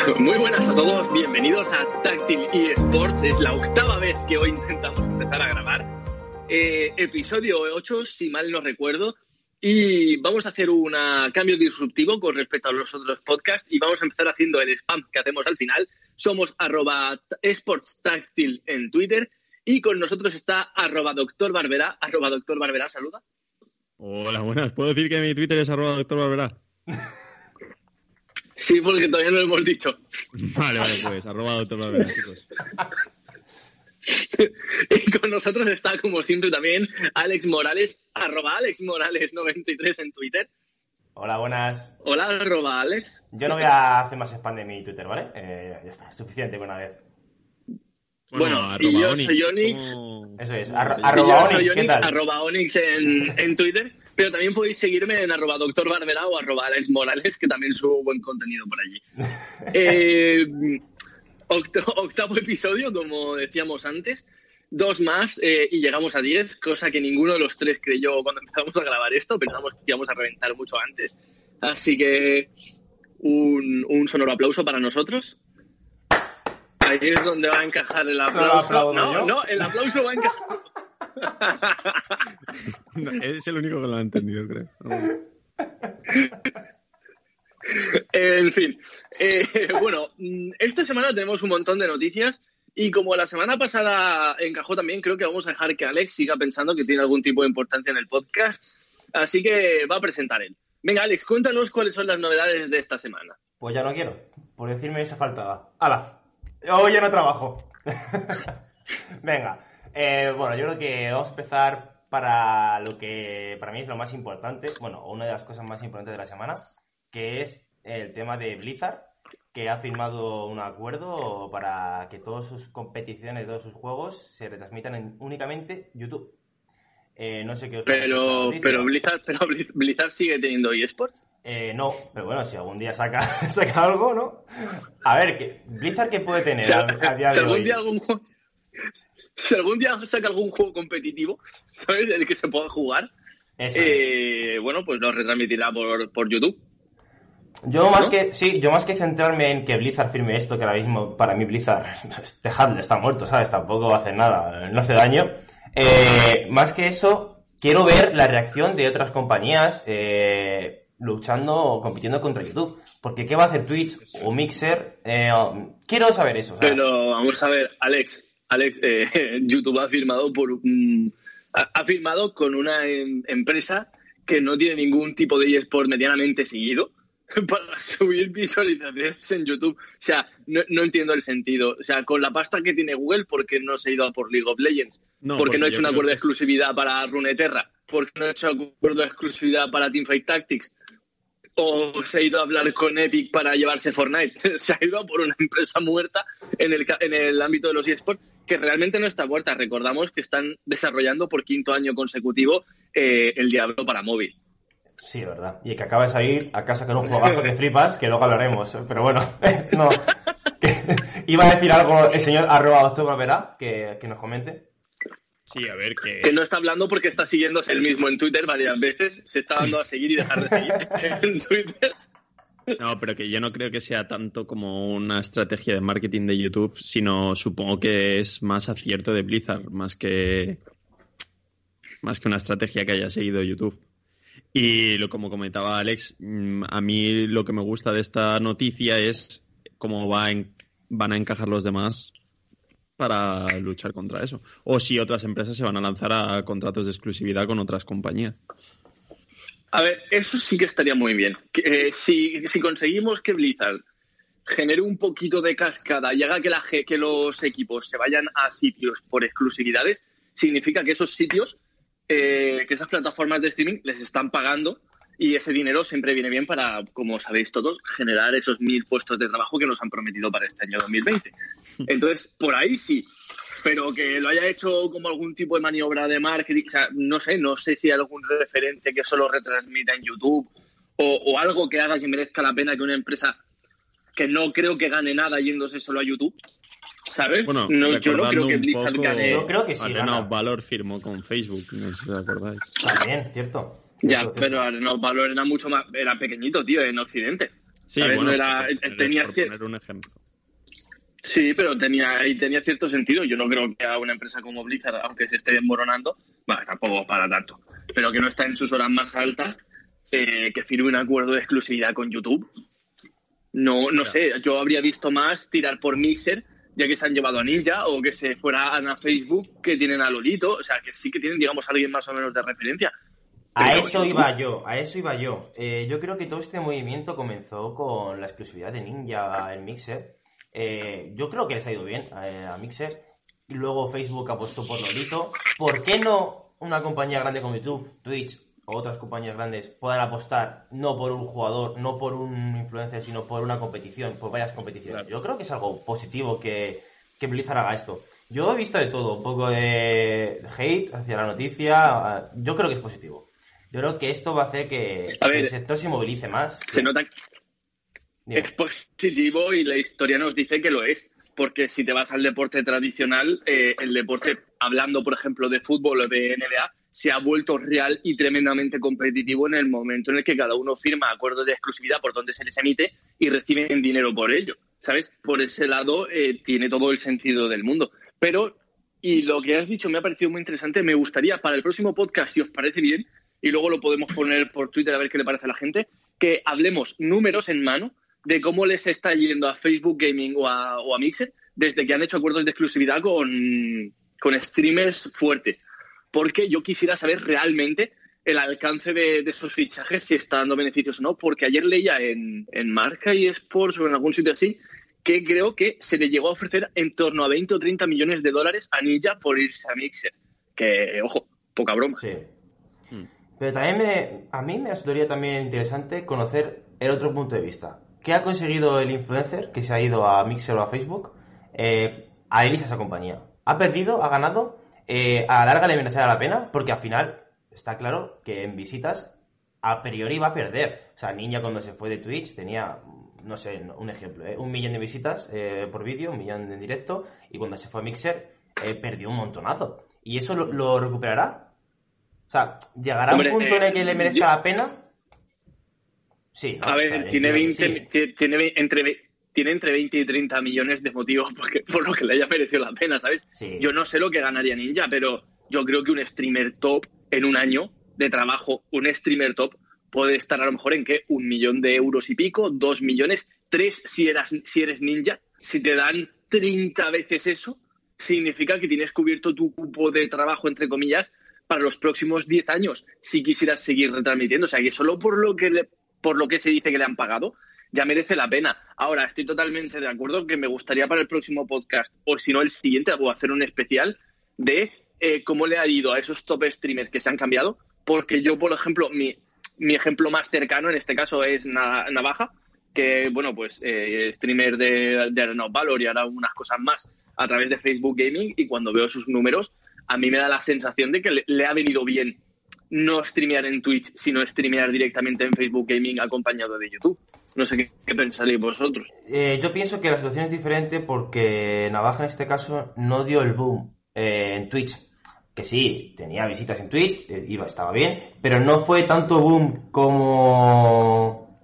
Muy buenas a todos, bienvenidos a Táctil eSports. Es la octava vez que hoy intentamos empezar a grabar. Eh, episodio 8, si mal no recuerdo. Y vamos a hacer un cambio disruptivo con respecto a los otros podcasts y vamos a empezar haciendo el spam que hacemos al final. Somos arroba esportstáctil en Twitter y con nosotros está arroba doctor Barbera. Arroba doctor Barbera, saluda. Hola, buenas. ¿Puedo decir que mi Twitter es arroba doctor Barbera? Sí, porque todavía no lo hemos dicho. Vale, vale, pues arroba doctor Barbera, chicos. y con nosotros está, como siempre, también Alex Morales, arroba Alex Morales93 en Twitter. Hola, buenas. Hola, arroba Alex. Yo no voy a hacer más spam de mi Twitter, ¿vale? Eh, ya está, es suficiente con una vez. Bueno, y yo soy Onyx. Eso es, arroba Onyx, soy Onyx arroba Onyx en, en, Twitter. Pero también podéis seguirme en arroba doctor Barbera o arroba Alex Morales, que también subo buen contenido por allí. eh, octavo episodio, como decíamos antes. Dos más eh, y llegamos a diez, cosa que ninguno de los tres creyó cuando empezamos a grabar esto. Pensamos que íbamos a reventar mucho antes. Así que un, un sonoro aplauso para nosotros. Ahí es donde va a encajar el aplauso. No, no, el aplauso va a encajar. es el único que lo ha entendido, creo. En fin, eh, bueno, esta semana tenemos un montón de noticias y como la semana pasada encajó también, creo que vamos a dejar que Alex siga pensando que tiene algún tipo de importancia en el podcast, así que va a presentar él. Venga, Alex, cuéntanos cuáles son las novedades de esta semana. Pues ya no quiero, por decirme esa faltada. ¡Hala! Hoy ya no trabajo. Venga, eh, bueno, yo creo que vamos a empezar para lo que para mí es lo más importante, bueno, una de las cosas más importantes de la semana, que es el tema de Blizzard, que ha firmado un acuerdo para que todas sus competiciones, todos sus juegos se retransmitan en únicamente YouTube. Eh, no sé qué os pero, pero Blizzard, pero Blizzard sigue teniendo eSports. Eh, no, pero bueno, si algún día saca, saca algo, ¿no? A ver, ¿qué, ¿Blizzard qué puede tener a, día de si algún Día algún, si algún día saca algún juego competitivo, ¿sabes? El que se pueda jugar, eh, bueno, pues lo retransmitirá por, por YouTube. Yo más que, sí, yo más que centrarme en que Blizzard firme esto, que ahora mismo para mí Blizzard, dejadle, está muerto, ¿sabes? Tampoco hacer nada, no hace daño. Eh, más que eso, quiero ver la reacción de otras compañías eh, luchando o compitiendo contra YouTube. Porque ¿qué va a hacer Twitch o Mixer? Eh, quiero saber eso. Pero vamos a ver, Alex, Alex, YouTube ha firmado por ha, firmado con una em, empresa que no tiene ningún tipo de eSport medianamente seguido para subir visualizaciones en YouTube. O sea, no, entiendo el sentido. O sea, con la pasta que tiene Google, ¿por qué no se ha ido a por League of Legends? No, ¿Por qué no ha hecho un acuerdo de exclusividad para Runeterra? ¿Por qué no ha hecho un acuerdo de exclusividad para Teamfight Tactics? ¿O se ha ido a hablar con Epic para llevarse Fortnite? se ha ido a por una empresa muerta en el, en el ámbito de los eSports que realmente no está muerta. Recordamos que están desarrollando por quinto año consecutivo eh, el Diablo para móvil. Sí, verdad. Y que acaba de salir a casa con un juegazo que flipas, que luego hablaremos. Pero bueno, no. Iba a decir algo el señor arroba octubre verá, que, que nos comente. Sí, a ver, que... Que no está hablando porque está siguiéndose el mismo en Twitter varias veces. Se está dando a seguir y dejar de seguir en Twitter. No, pero que yo no creo que sea tanto como una estrategia de marketing de YouTube, sino supongo que es más acierto de Blizzard, más que más que una estrategia que haya seguido YouTube. Y lo como comentaba Alex, mm, a mí lo que me gusta de esta noticia es cómo va van a encajar los demás para luchar contra eso. O si otras empresas se van a lanzar a contratos de exclusividad con otras compañías. A ver, eso sí que estaría muy bien. Eh, si, conseguimos que Blizzard genere un poquito de cascada y haga que, la, que los equipos se vayan a sitios por exclusividades, significa que esos sitios eh, que esas plataformas de streaming les están pagando y ese dinero siempre viene bien para, como sabéis todos, generar esos mil puestos de trabajo que nos han prometido para este año 2020. Entonces, por ahí sí, pero que lo haya hecho como algún tipo de maniobra de marketing, o sea, no sé, no sé si hay algún referente que solo retransmita en YouTube o, algo que haga que merezca la pena que una empresa que no creo que gane nada yéndose solo a YouTube, ¿Sabes? Bueno, no, yo no creo que Blizzard gane. Yo creo que sí. Arena Valor firmó con Facebook, no sé si os acordáis. También, cierto. Ya, pero Arena Valor era mucho más. Era pequeñito, tío, en Occidente. Sí, bueno, No era- poner- tenía por cier- poner un ejemplo. Sí, pero tenía, y tenía cierto sentido. Yo no creo que a una empresa como Blizzard, aunque se esté desmoronando, bueno, tampoco para tanto, pero que no está en sus horas más altas, eh, que firme un acuerdo de exclusividad con YouTube. No, no sé, yo habría visto más tirar por Mixer, ya que se han llevado a Ninja, o que se fueran a Facebook, que tienen a Lolito, o sea, que sí que tienen, digamos, a alguien más o menos de referencia. A eso iba yo, a eso iba yo. Eh, yo creo que todo este movimiento comenzó con la exclusividad de Ninja en Mixer. Eh, yo creo que les ha ido bien eh, a Mixer. Y luego Facebook apostó por Lolito. ¿Por qué no una compañía grande como YouTube, Twitch o otras compañías grandes puedan apostar no por un jugador, no por un influencer, sino por una competición, por varias competiciones? Claro. Yo creo que es algo positivo que, que Blizzard haga esto. Yo he visto de todo, un poco de hate hacia la noticia. Yo creo que es positivo. Yo creo que esto va a hacer que A ver, el sector se movilice más. Se nota que Dime. es positivo y la historia nos dice que lo es. Porque si te vas al deporte tradicional, eh, el deporte, hablando por ejemplo de fútbol o de NBA, se ha vuelto real y tremendamente competitivo en el momento en el que cada uno firma acuerdos de exclusividad por donde se les emite y reciben dinero por ello. ¿Sabes? Por ese lado eh, tiene todo el sentido del mundo. Pero, y lo que has dicho me ha parecido muy interesante, me gustaría para el próximo podcast, si os parece bien, y luego lo podemos poner por Twitter a ver qué le parece a la gente, que hablemos números en mano de cómo les está yendo a Facebook Gaming o a, Mixer desde que han hecho acuerdos de exclusividad con, con streamers fuertes. Porque yo quisiera saber realmente el alcance de, de esos fichajes, si está dando beneficios o no, porque ayer leía en, en Marca y Sports o en algún sitio así que creo que se le llegó a ofrecer en torno a 20 o 30 millones de dólares a Ninja por irse a Mixer. Que, ojo, poca broma. Sí. Pero también me, a mí me resultaría también interesante conocer el otro punto de vista. ¿Qué ha conseguido el influencer que se ha ido a Mixer o a Facebook eh, a irse a esa compañía? ¿Ha perdido? ¿Ha ganado? Eh, ¿A la larga le merecerá la pena? Porque al final está claro que en visitas a priori va a perder. O sea, Niña cuando se fue de Twitch tenía, no sé, un ejemplo, ¿eh? un millón de visitas por vídeo, un millón en directo, y cuando se fue a Mixer perdió un montonazo. ¿Y eso lo recuperará? O sea, ¿llegará Hombre, un punto en el que eh, le merezca yo- la pena? Sí. ¿no? A O ver, sea, tiene, entiendo que 20, sí. ti- tiene, ve- entre, tiene entre 20 y 30 millones de motivos porque, por lo que le haya merecido la pena, ¿sabes? Sí. Yo no sé lo que ganaría Ninja, pero yo creo que un streamer top en un año de trabajo, un streamer top puede estar a lo mejor en que un millón de euros y pico, dos millones, tres si, eras, si eres ninja. Si te dan 30 veces eso, significa que tienes cubierto tu cupo de trabajo, entre comillas, para los próximos 10 años, si quisieras seguir retransmitiendo. O sea, que solo por lo que, le- por lo que se dice que le han pagado, ya merece la pena. Ahora, estoy totalmente de acuerdo que me gustaría para el próximo podcast, o si no el siguiente, hacer un especial de eh, cómo le ha ido a esos top streamers que se han cambiado, porque yo, por ejemplo, mi, mi ejemplo más cercano en este caso es Na- Navaja, que, bueno, pues eh, streamer de, de Arena Valor y hará unas cosas más a través de Facebook Gaming y cuando veo sus números, a mí me da la sensación de que le, ha venido bien no streamear en Twitch, sino streamear directamente en Facebook Gaming acompañado de YouTube. No sé qué, qué pensaréis vosotros. Eh, yo pienso que la situación es diferente porque Navaja en este caso no dio el boom eh, en Twitch. Que sí, tenía visitas en Twitch, eh, iba, estaba bien, pero no fue tanto boom como,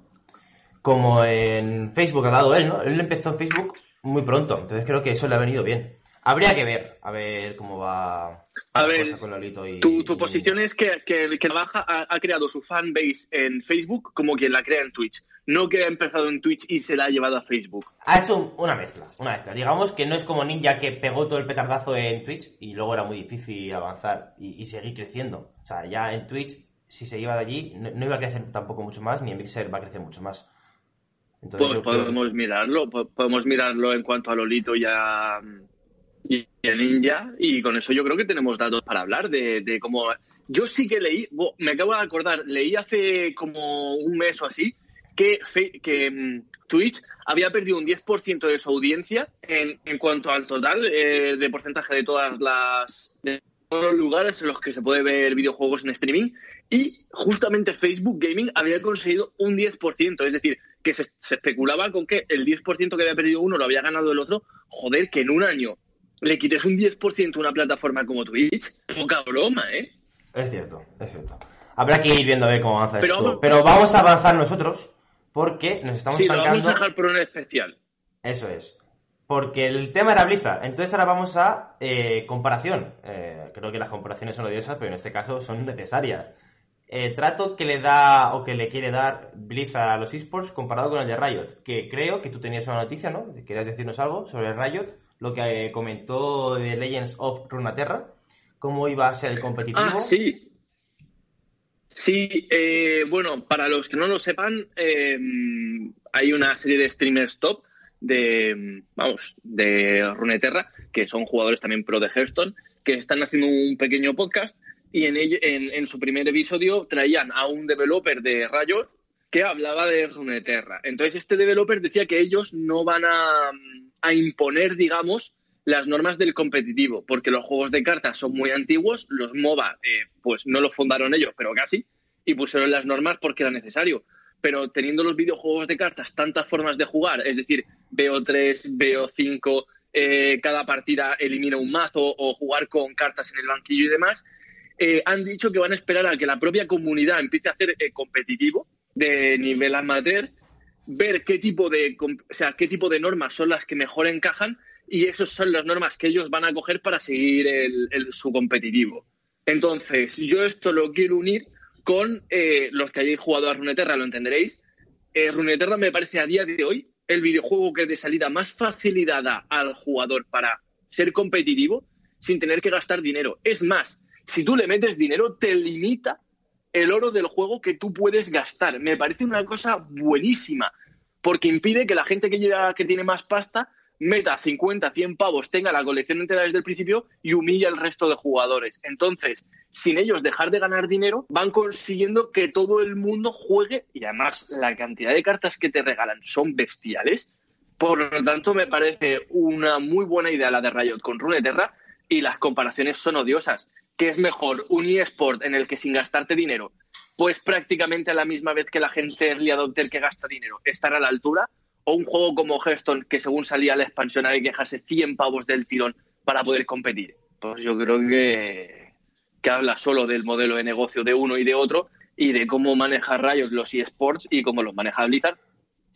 como en Facebook ha dado él, ¿no? Él empezó en Facebook muy pronto, entonces creo que eso le ha venido bien. Habría que ver, a ver cómo va A la ver, cosa con Lolito y... Tu, tu y- posición es que, que, que Navaja ha, ha creado su fanbase en Facebook como quien la crea en Twitch. No que ha empezado en Twitch y se la ha llevado a Facebook. Ha hecho un- una mezcla, una mezcla. Digamos que no es como Ninja que pegó todo el petardazo en Twitch y luego era muy difícil avanzar y, y seguir creciendo. O sea, ya en Twitch, si se iba de allí, no, no iba a crecer tampoco mucho más, ni en Mixer va a crecer mucho más. Entonces, Pues podemos mirarlo, po- podemos mirarlo en cuanto a Lolito y a, y a Ninja, y con eso yo creo que tenemos datos para hablar de, de cómo... Yo sí que leí, me acabo de acordar, leí hace como un mes o así, que, que mm, Twitch había perdido un 10% de su audiencia en, en cuanto al total eh, de porcentaje de todas las... de todos los lugares en los que se puede ver videojuegos en streaming y justamente Facebook Gaming había conseguido un 10%, es decir, que se, se especulaba con que el 10% que había perdido uno lo había ganado el otro, joder, que en un año le quites un 10% a una plataforma como Twitch, poca broma, ¿eh? Es cierto, es cierto. Habrá que ir viendo a ver cómo avanza Pero esto. Pero vamos a avanzar nosotros, porque nos estamos Sí, lo vamos a dejar por un especial. Eso es. Porque el tema era Blizzard. Entonces ahora vamos a eh, comparación. Eh, creo que las comparaciones son odiosas, pero en este caso son necesarias. Eh, trato que le da o que le quiere dar Blizzard a los esports comparado con el de Riot. Que creo que tú tenías una noticia, ¿no? Querías decirnos algo sobre Riot, lo que eh, comentó de Legends of Runeterra, cómo iba a ser el competitivo. Ah, sí. Sí, eh, bueno, para los que no lo sepan, eh, hay una serie de streamers top de, vamos, de Runeterra, que son jugadores también pro de Hearthstone, que están haciendo un pequeño podcast y en, ello- en, en su primer episodio traían a un developer de Riot que hablaba de Runeterra. Entonces este developer decía que ellos no van a, a imponer, digamos, las normas del competitivo, porque los juegos de cartas son muy antiguos, los MOBA eh, pues no los fundaron ellos, pero casi, y pusieron las normas porque era necesario. Pero teniendo los videojuegos de cartas tantas formas de jugar, es decir, BO3, BO5, eh, cada partida elimina un mazo o jugar con cartas en el banquillo y demás, eh, han dicho que van a esperar a que la propia comunidad empiece a hacer competitivo de nivel amateur, ver qué tipo de, o sea, qué tipo de normas son las que mejor encajan y esas son las normas que ellos van a coger para seguir el- su competitivo. Entonces, yo esto lo quiero unir con eh, los que hayáis jugado a Runeterra, lo entenderéis. Eh, Runeterra me parece a día de hoy el videojuego que de salida más facilidad da al jugador para ser competitivo sin tener que gastar dinero. Es más, si tú le metes dinero, te limita el oro del juego que tú puedes gastar. Me parece una cosa buenísima, porque impide que la gente que, llega, que tiene más pasta meta 50, 100 pavos, tenga la colección entera desde el principio y humilla al resto de jugadores. Entonces, sin ellos dejar de ganar dinero, van consiguiendo que todo el mundo juegue y además la cantidad de cartas que te regalan son bestiales. Por lo tanto, me parece una muy buena idea la de Riot con Runeterra y las comparaciones son odiosas. ¿Qué es mejor? Un eSport en el que sin gastarte dinero, pues prácticamente a la misma vez que la gente early adopter que gasta dinero, estar a la altura, o un juego como Hearthstone que según salía la expansión hay que dejarse 100 pavos del tirón para poder competir. Pues yo creo que, que habla solo del modelo de negocio de uno y de otro y de cómo maneja Riot los eSports y cómo los maneja Blizzard,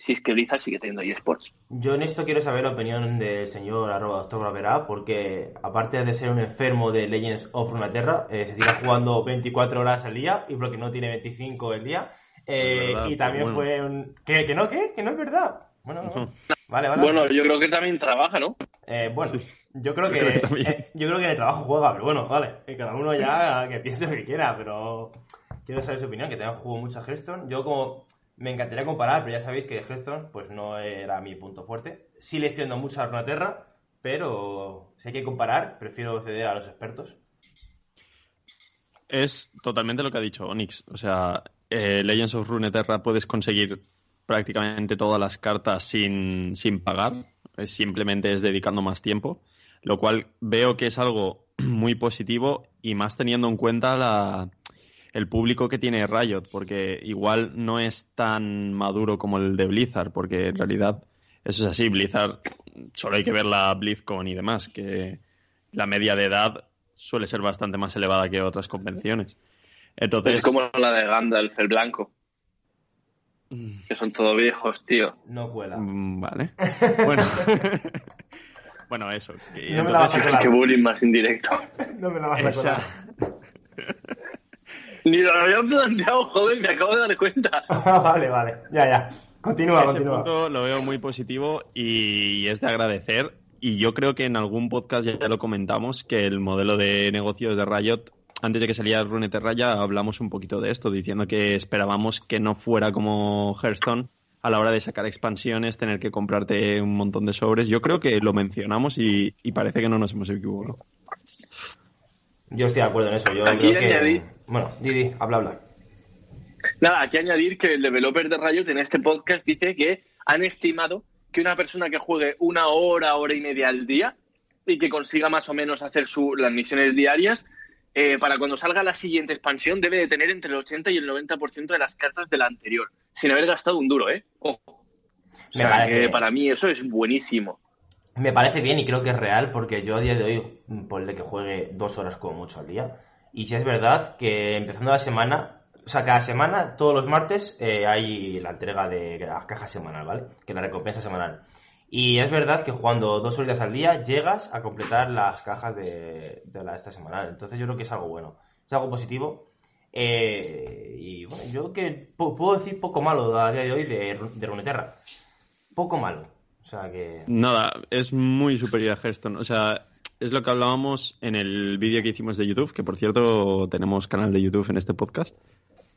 si es que Blizzard sigue teniendo eSports. Yo en esto quiero saber la opinión del señor arroba doctor Bravera, porque aparte de ser un enfermo de Legends of Runeterra, eh, se tira jugando 24 horas al día y porque no tiene 25 el día. Eh, verdad, y también fue un... ¿Que, que no? ¿Qué? ¿Que no es verdad? Bueno, no. No. Vale, vale. Bueno, yo creo que también trabaja, ¿no? Eh, bueno, yo creo Yo que, creo que eh, yo creo que en el trabajo juega, pero bueno, vale, que cada uno ya que piense lo que quiera, pero quiero saber su opinión, que también jugó mucho a Hearthstone. Yo como me encantaría comparar, pero ya sabéis que Hearthstone pues no era mi punto fuerte. Sí le estoy mucho a Runeterra, pero si hay que comparar, prefiero ceder a los expertos. Es totalmente lo que ha dicho Onyx. O sea, eh, Legends of Runeterra puedes conseguir prácticamente todas las cartas sin, sin pagar. Simplemente es dedicando más tiempo. Lo cual veo que es algo muy positivo y más teniendo en cuenta la, el público que tiene Riot, porque igual no es tan maduro como el de Blizzard, porque en realidad eso es así. Blizzard solo hay que ver la BlizzCon y demás, que la media de edad suele ser bastante más elevada que otras convenciones. Entonces, Es como la de Gandalf, el blanco, que son todos viejos, tío. No cuela. Mm, Vale. Bueno. bueno, eso. que No me la vas a entonces- Es que bullying más indirecto. No me la vas a esa- colar. Ni lo había planteado, joder, me acabo de dar cuenta. vale, vale, ya, ya. Continúa, ese continúa. punto lo veo muy positivo y es de agradecer. Y yo creo que en algún podcast ya lo comentamos, que el modelo de negocios de Riot, antes de que saliera Runeterra ya hablamos un poquito de esto, diciendo que esperábamos que no fuera como Hearthstone a la hora de sacar expansiones, tener que comprarte un montón de sobres. Yo creo que lo mencionamos y, y parece que no nos hemos equivocado. Yo estoy de acuerdo en eso. Yo Aquí creo que... Bueno, Didi, habla, habla. Nada, hay que añadir que el developer de Riot en este podcast dice que han estimado que una persona que juegue una hora, hora y media al día y que consiga más o menos hacer su, las misiones diarias, eh, para cuando salga la siguiente expansión debe de tener entre el 80 y el 90% de las cartas de la anterior, sin haber gastado un duro, ¿eh? Ojo. O Me sea, parece- que para mí eso es buenísimo. Me parece bien y creo que es real porque yo a día de hoy, ponle que juegue dos horas como mucho al día. Y si es verdad que empezando la semana sea, cada semana, todos los martes, eh, hay la entrega de la caja semanal, ¿vale? Que la recompensa semanal. Y es verdad que jugando dos horitas al día llegas a completar las cajas de, de la esta semanal. Entonces yo creo que es algo bueno. Es algo positivo. Eh, y bueno, yo que pu- puedo decir poco malo a día de hoy de, de Runeterra. Poco malo. O sea que... Nada, es muy superior a Hearthstone. O sea, es lo que hablábamos en el vídeo que hicimos de YouTube, que por cierto tenemos canal de YouTube en este podcast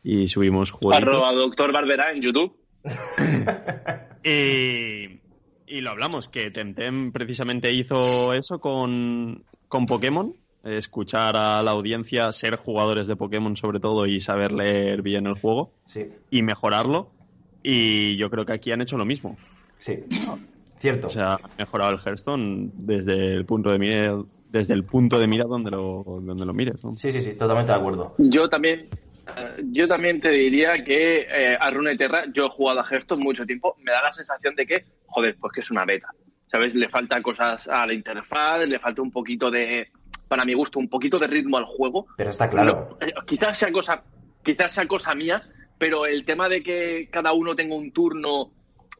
y subimos juegos. Arroba doctor Barbera en YouTube. Y, y lo hablamos, que Temtem precisamente hizo eso con, con Pokémon, escuchar a la audiencia, ser jugadores de Pokémon sobre todo y saber leer bien el juego Sí, y mejorarlo. Y yo creo que aquí han hecho lo mismo. sí. Cierto. O sea, han mejorado el Hearthstone desde el punto de mira, desde el punto de mira donde lo, donde lo mires. ¿no? Sí, sí, sí, totalmente de acuerdo. Yo también, eh, yo también te diría que eh, a Runeterra, yo he jugado a Hearthstone mucho tiempo, me da la sensación de que, joder, pues que es una beta. ¿Sabes? Le falta cosas a la interfaz, le falta un poquito de, para mi gusto, un poquito de ritmo al juego. Pero está claro. No, eh, quizás sea cosa, quizás sea cosa mía, pero el tema de que cada uno tenga un turno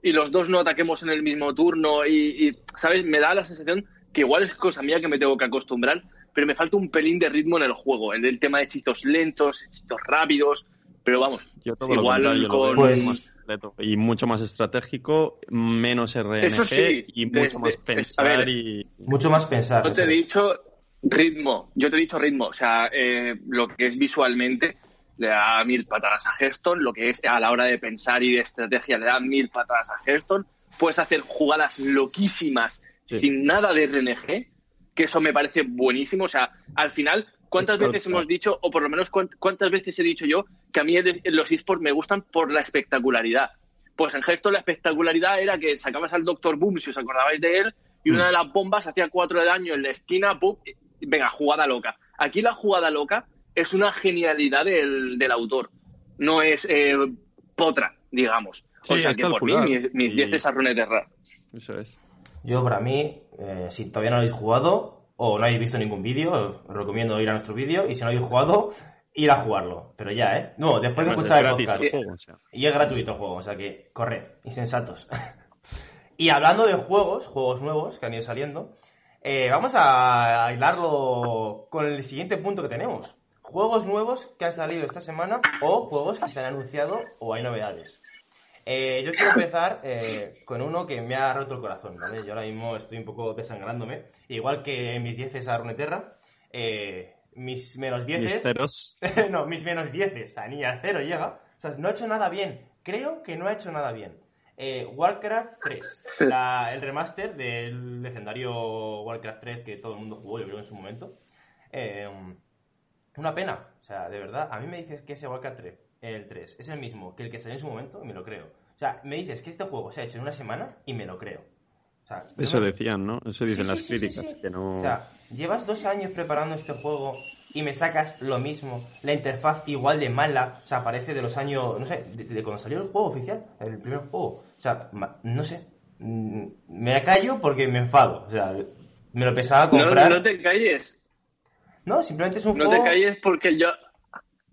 y los dos no ataquemos en el mismo turno y, y, ¿sabes? Me da la sensación que igual es cosa mía que me tengo que acostumbrar, pero me falta un pelín de ritmo en el juego, en el tema de hechizos lentos, hechizos rápidos, pero vamos, Yo todo Igual lo con- Pues- más completo y mucho más estratégico, menos RNG Eso sí, y desde- mucho más es- a pensar ver, y... Mucho más pensar. Yo te he dicho ritmo, yo te he dicho ritmo, o sea, eh, lo que es visualmente le da mil patadas a Hearthstone, lo que es a la hora de pensar y de estrategia le da mil patadas a Hearthstone, puedes hacer jugadas loquísimas Sí. sin nada de RNG, que eso me parece buenísimo, o sea, al final, ¿cuántas Es veces hemos dicho, o por lo menos cuánt- cuántas veces he dicho yo, que a mí los esports me gustan por la espectacularidad? Pues en Hearthstone la espectacularidad era que sacabas al Doctor Boom, si os acordabais de él, y una Mm. de las bombas hacía cuatro de daño en la esquina, ¡pum! venga, jugada loca. Aquí la jugada loca es una genialidad del, del autor, no es eh, potra, digamos. O sea es que por mí, mis, mis Y- 10 es a Runeterra. Eso es. Yo, para mí, eh, si todavía no habéis jugado o no habéis visto ningún vídeo, os recomiendo ir a nuestro vídeo y si no habéis jugado, ir a jugarlo. Pero ya, ¿eh? No, después de escuchar es el podcast. el juego, o sea. Y es gratuito el juego, o sea que corred, insensatos. y hablando de juegos, juegos nuevos que han ido saliendo, eh, vamos a hilarlo con el siguiente punto que tenemos. Juegos nuevos que han salido esta semana o juegos que se han anunciado o hay novedades. Eh, yo quiero empezar eh, con uno que me ha roto el corazón, ¿vale? Yo ahora mismo estoy un poco desangrándome. Igual que mis 10 a Runeterra, eh, mis menos 10 Mis ceros. no, mis menos 10, a niña cero llega. O sea, no ha hecho nada bien. Creo que no ha hecho nada bien. Eh, Warcraft 3, la- el remaster del legendario Warcraft 3 que todo el mundo jugó, yo creo, en su momento. Una pena. O sea, de verdad, a mí me dices que ese Warcraft 3, el 3, es el mismo que el que salió en su momento y me lo creo. O sea, me dices que este juego se ha hecho en una semana y me lo creo. O sea, no Eso me- decían, ¿no? Eso dicen Sí, las sí, sí, sí, críticas. sí. Que no... o sea, llevas dos años preparando este juego y me sacas lo mismo, la interfaz igual de mala, o sea, parece de los años, no sé, de, de cuando salió el juego oficial, el primer juego. O sea, ma- no sé, mm, me callo porque me enfado, o sea, me lo pensaba No, comprar. no te calles, No, simplemente es un no juego... te calles porque yo...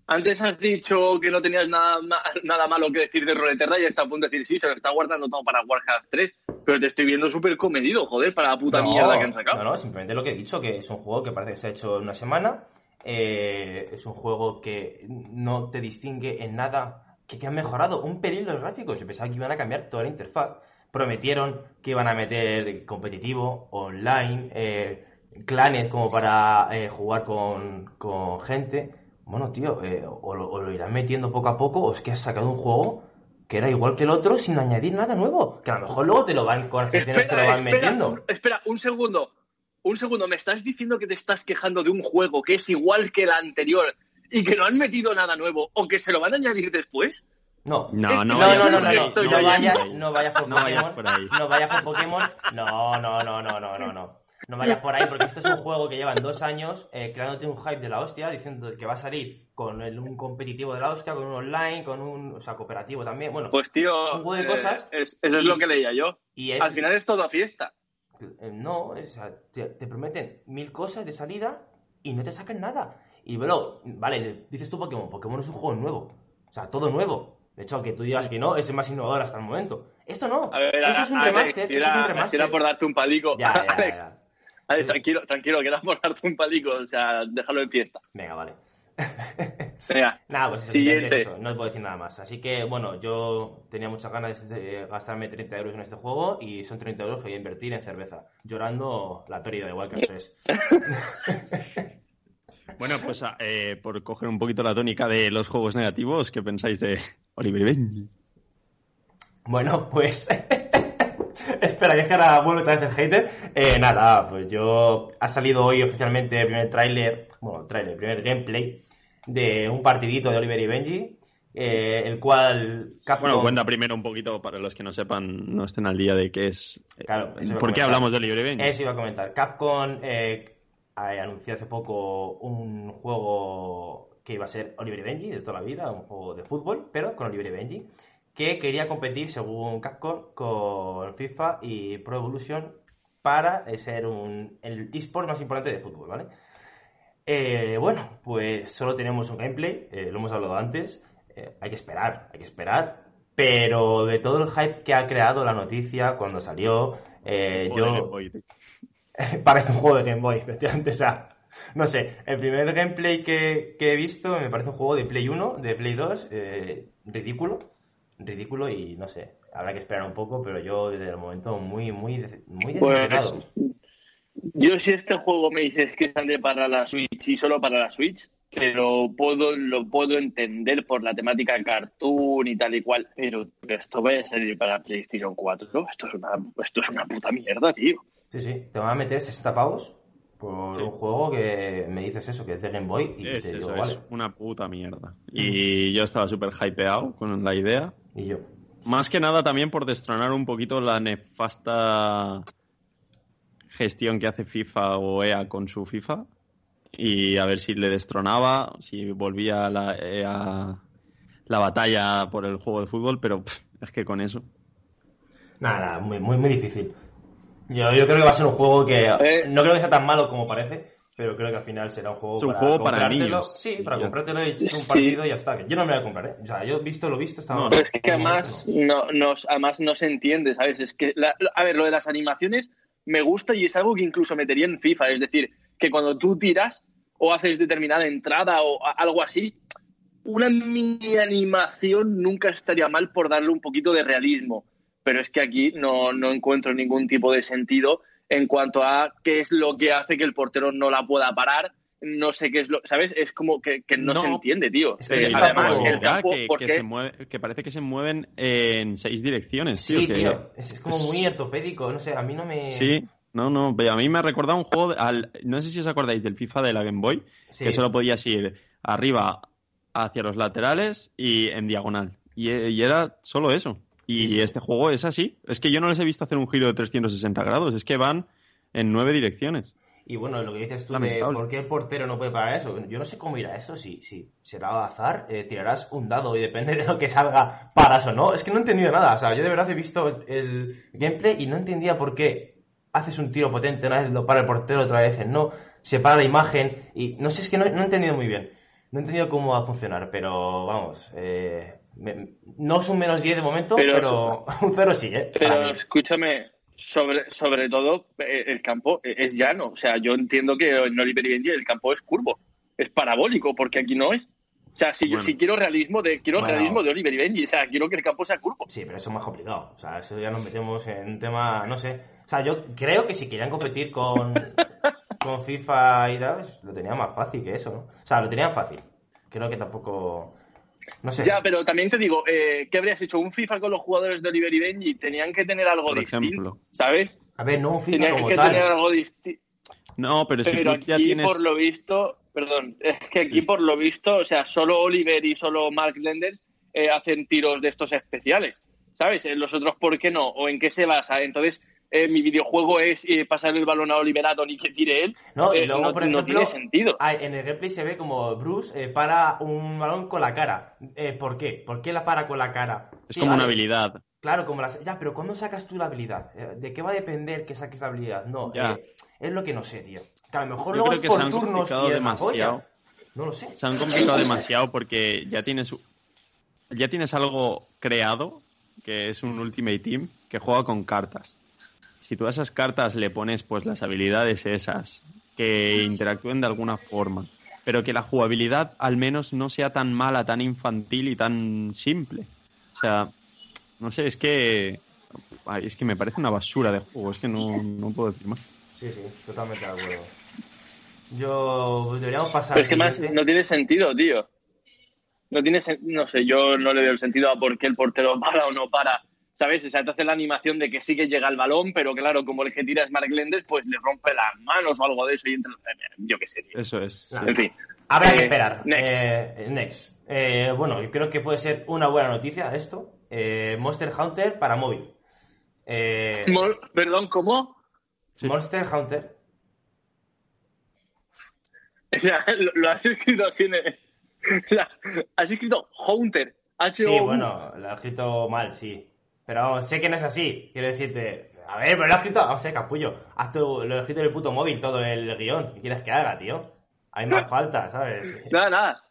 Antes has dicho que no tenías nada, nada malo que decir de Runeterra y está a punto de decir, sí, se lo está guardando todo para Warcraft 3, pero te estoy viendo súper comedido, joder, para la puta No, mierda que han sacado. No, no, simplemente lo que he dicho, que es un juego que parece que se ha hecho en una semana. eh, es un juego que no te distingue en nada, que, que han mejorado un pelín los gráficos. Yo pensaba que iban a cambiar toda la interfaz. Prometieron que iban a meter competitivo, online, eh, clanes como para eh, jugar con, con gente. Bueno, tío, eh, o, lo, o lo irán metiendo poco a poco, o es que has sacado un juego que era igual que el otro sin añadir nada nuevo. Que a lo mejor luego te lo van con actualizaciones te lo van espera, metiendo. un- espera, un segundo. Un segundo, ¿me estás diciendo que te estás quejando de un juego que es igual que el anterior y que no han metido nada nuevo o que se lo van a añadir después? No. No, no, No, no, no, no, no, vayas vayas, por ahí. no vayas por Pokémon, no vayas por Pokémon, no, no, no, no, no, no, no, no vayas por ahí porque esto es un juego que llevan dos años eh, creándote un hype de la hostia, diciendo que va a salir con el- un competitivo de la hostia, con un online, con un, o sea, cooperativo también, bueno, Pues tío, Un juego de eh, cosas. es- eso es lo que leía yo. y es, Al final es todo fiesta. eh, no, es- te, te prometen mil cosas de salida y no te sacan nada. Y luego, vale, dices tú Pokémon, Pokémon es un juego nuevo. O sea, todo nuevo. De hecho, aunque tú digas que no, es el más innovador hasta el momento. Esto no. A ver, esto es un remaster. esto es un remaster. era por darte un palico. Ya, ya, ya, Alex, tranquilo, tranquilo, que era por darte un palico. O sea, déjalo en fiesta. Venga, vale. Venga, Nada, pues eso, Siguiente. eso, no os puedo decir nada más. Así que, bueno, yo tenía muchas ganas de gastarme 30 euros en este juego y son 30 euros que voy a invertir en cerveza. Llorando la pérdida de Walker 3. Bueno, pues ah, eh, por coger un poquito la tónica de los juegos negativos, ¿qué pensáis de Oliver y Benji? Bueno, pues. Espera, que es que ahora vuelve otra vez el hater. Eh, nada, pues yo. Ha salido hoy oficialmente el primer tráiler. Bueno, tráiler, primer gameplay de un partidito de Oliver y Benji. eh, el cual. Capcom- Bueno, cuenta primero un poquito para los que no sepan, no estén al día de qué es. Claro, eso ¿Por qué hablamos de Oliver y Benji? Eso iba a comentar. Capcom eh, eh, anunció hace poco un juego que iba a ser Oliver y Benji de toda la vida, un juego de fútbol, pero con Oliver y Benji, que quería competir, según Capcom, con FIFA y Pro Evolution para eh, ser un, el eSport más importante de fútbol, ¿vale? Eh, bueno, pues solo tenemos un gameplay, eh, lo hemos hablado antes, eh, hay que esperar, hay que esperar, pero de todo el hype que ha creado la noticia cuando salió, yo... Game Boy, tío. parece un juego de Game Boy, efectivamente. O sea, no sé, el primer gameplay que, que he visto me parece un juego de Play 1, de Play 2, eh, ridículo, ridículo y no sé, habrá que esperar un poco, pero yo desde el momento muy, muy, muy Pues, yo si este juego me dices que sale para la Switch y solo para la Switch, pero puedo, lo puedo entender por la temática cartoon y tal y cual, pero esto va a salir para PlayStation 4, ¿no? Esto es una, esto es una puta mierda, tío. Sí, sí, te van a meter 60 pavos por Sí. un juego que me dices eso, que es de Game Boy y Es te digo, eso, vale, es una puta mierda. Y yo estaba súper hypeado con la idea. Y yo. Más que nada también por destronar un poquito la nefasta gestión que hace FIFA o EA con su FIFA. Y a ver si le destronaba, si volvía la EA la batalla por el juego de fútbol, pero pff, es que con eso. Nada, nada, muy, muy, muy difícil. Yo, yo creo que va a ser un juego que Eh. no creo que sea tan malo como parece, pero creo que al final será un juego Es un para juego para niños. Sí, Sí, para comprártelo y echar un Sí. partido y ya está. Yo no me lo voy a comprar, ¿eh? O sea, yo visto lo visto, estaba... No, Pero es que además no, nos, además no se entiende, ¿sabes? Es que, la- a ver, lo de las animaciones me gusta y es algo que incluso metería en FIFA. Es decir, que cuando tú tiras o haces determinada entrada o a- algo así, una mini animación nunca estaría mal por darle un poquito de realismo. Pero es que aquí no, no encuentro ningún tipo de sentido en cuanto a qué es lo que hace que el portero no la pueda parar. No sé qué es lo. ¿Sabes? Es como que, que no, No. se entiende, tío. Es que Eh, además, tampoco- el campo. que, ¿por que qué? se mueve- que parece que se mueven en seis direcciones. Sí, que- tío, es, es como muy ortopédico, no sé, a mí no me... Sí, no, no. ve, A mí me ha recordado un juego. de- al- no sé si os acordáis del FIFA de la Game Boy, Sí. que solo podías ir arriba hacia los laterales y en diagonal. Y, y era solo eso. Y este juego es así. Es que yo no les he visto hacer un giro de 360 grados. Es que van en nueve direcciones. Y bueno, lo que dices tú de Lamentable. por qué el portero no puede parar eso, yo no sé cómo irá eso, si, si será azar, eh, tirarás un dado y depende de lo que salga, paras o no. Es que no he entendido nada, o sea, yo de verdad he visto el gameplay y no entendía por qué haces un tiro potente, una vez lo para el portero, otra vez no, se para la imagen y no sé, es que no, no he entendido muy bien. No he entendido cómo va a funcionar, pero vamos, eh, no es un menos 10 de momento, Pero- pero, un 0 sí, ¿eh? Pero escúchame, sobre, sobre todo eh, el campo eh, es llano. O sea, yo entiendo que en Oliver y Benji el campo es curvo, es parabólico, porque aquí no es. O sea, si, yo- si quiero realismo de quiero Bueno. realismo de Oliver y Benji, o sea, quiero que el campo sea curvo. Sí, pero eso es más complicado. O sea, eso ya nos metemos en un tema, no sé. O sea, yo creo que si querían competir con, con FIFA y tal, pues, lo tenían más fácil que eso, ¿no? O sea, lo tenían fácil. Creo que tampoco... No sé. Ya, pero también te digo, eh, ¿qué habrías hecho? ¿Un FIFA con los jugadores de Oliver y Benji? Tenían que tener algo Por distinto, ejemplo. ¿sabes? A ver, no un FIFA Tenían como que tal. tener algo distinto. No, pero si Pero tú ya aquí, tienes. por lo visto, perdón, es que aquí, por lo visto, o sea, solo Oliver y solo Mark Lenders eh, hacen tiros de estos especiales, ¿sabes? En los otros, ¿por qué no? ¿O en qué se basa? Entonces, eh, mi videojuego es eh, pasar el balón a Oliver Atom y que tire él. No, y Eh, luego, no, por no ejemplo, tiene sentido. ah, en el gameplay se ve como Bruce eh, para un balón con la cara. Eh, ¿Por qué? ¿Por qué la para con la cara? Es Sí, como una vale. habilidad. Claro, como las... Ya, pero ¿cuándo sacas tú la habilidad? Eh, ¿De qué va a depender que saques la habilidad? No, Ya. eh, es lo que no sé, tío. Que a lo mejor Yo luego creo es que por se han turnos complicado y demasiado. No lo sé. Se han complicado demasiado porque ya tienes ya tienes algo creado, que es un Ultimate Team, que juega con cartas. Si tú a esas cartas le pones pues las habilidades esas, que interactúen de alguna forma, pero que la jugabilidad al menos no sea tan mala, tan infantil y tan simple. O sea, no sé, es que ay, es que me parece una basura de juego, es que no, no puedo decir más. Sí, sí, totalmente de acuerdo. Yo pues, deberíamos pasar. Pero es que más no tiene sentido, tío. No tiene sen- no sé, yo no le veo el sentido a por qué el portero para o no para. ¿Sabes? O sea, te hace la animación de que sí que llega el balón, pero claro, como el que tira es Mark Lendes, pues le rompe las manos o algo de eso y entra. Yo qué sé, tío. Eso es. sí. En fin. Habrá que Eh, esperar. next. Eh, next. Eh, bueno, yo creo que puede ser una buena noticia esto. Eh, Monster Hunter para móvil. Eh, Perdón, ¿cómo? Sí. Monster Hunter. O sea, lo, lo has escrito así en el- o sea, has escrito Hunter. H Sí, bueno, lo he escrito mal, sí. Pero vamos, sé que no es así. Quiero decirte. A ver, pero lo he escrito. Vamos a ver, capullo. Haz tu- lo he escrito en el puto móvil todo el guion. ¿Qué quieres que haga, tío? Hay más falta, ¿sabes? Nada, nada.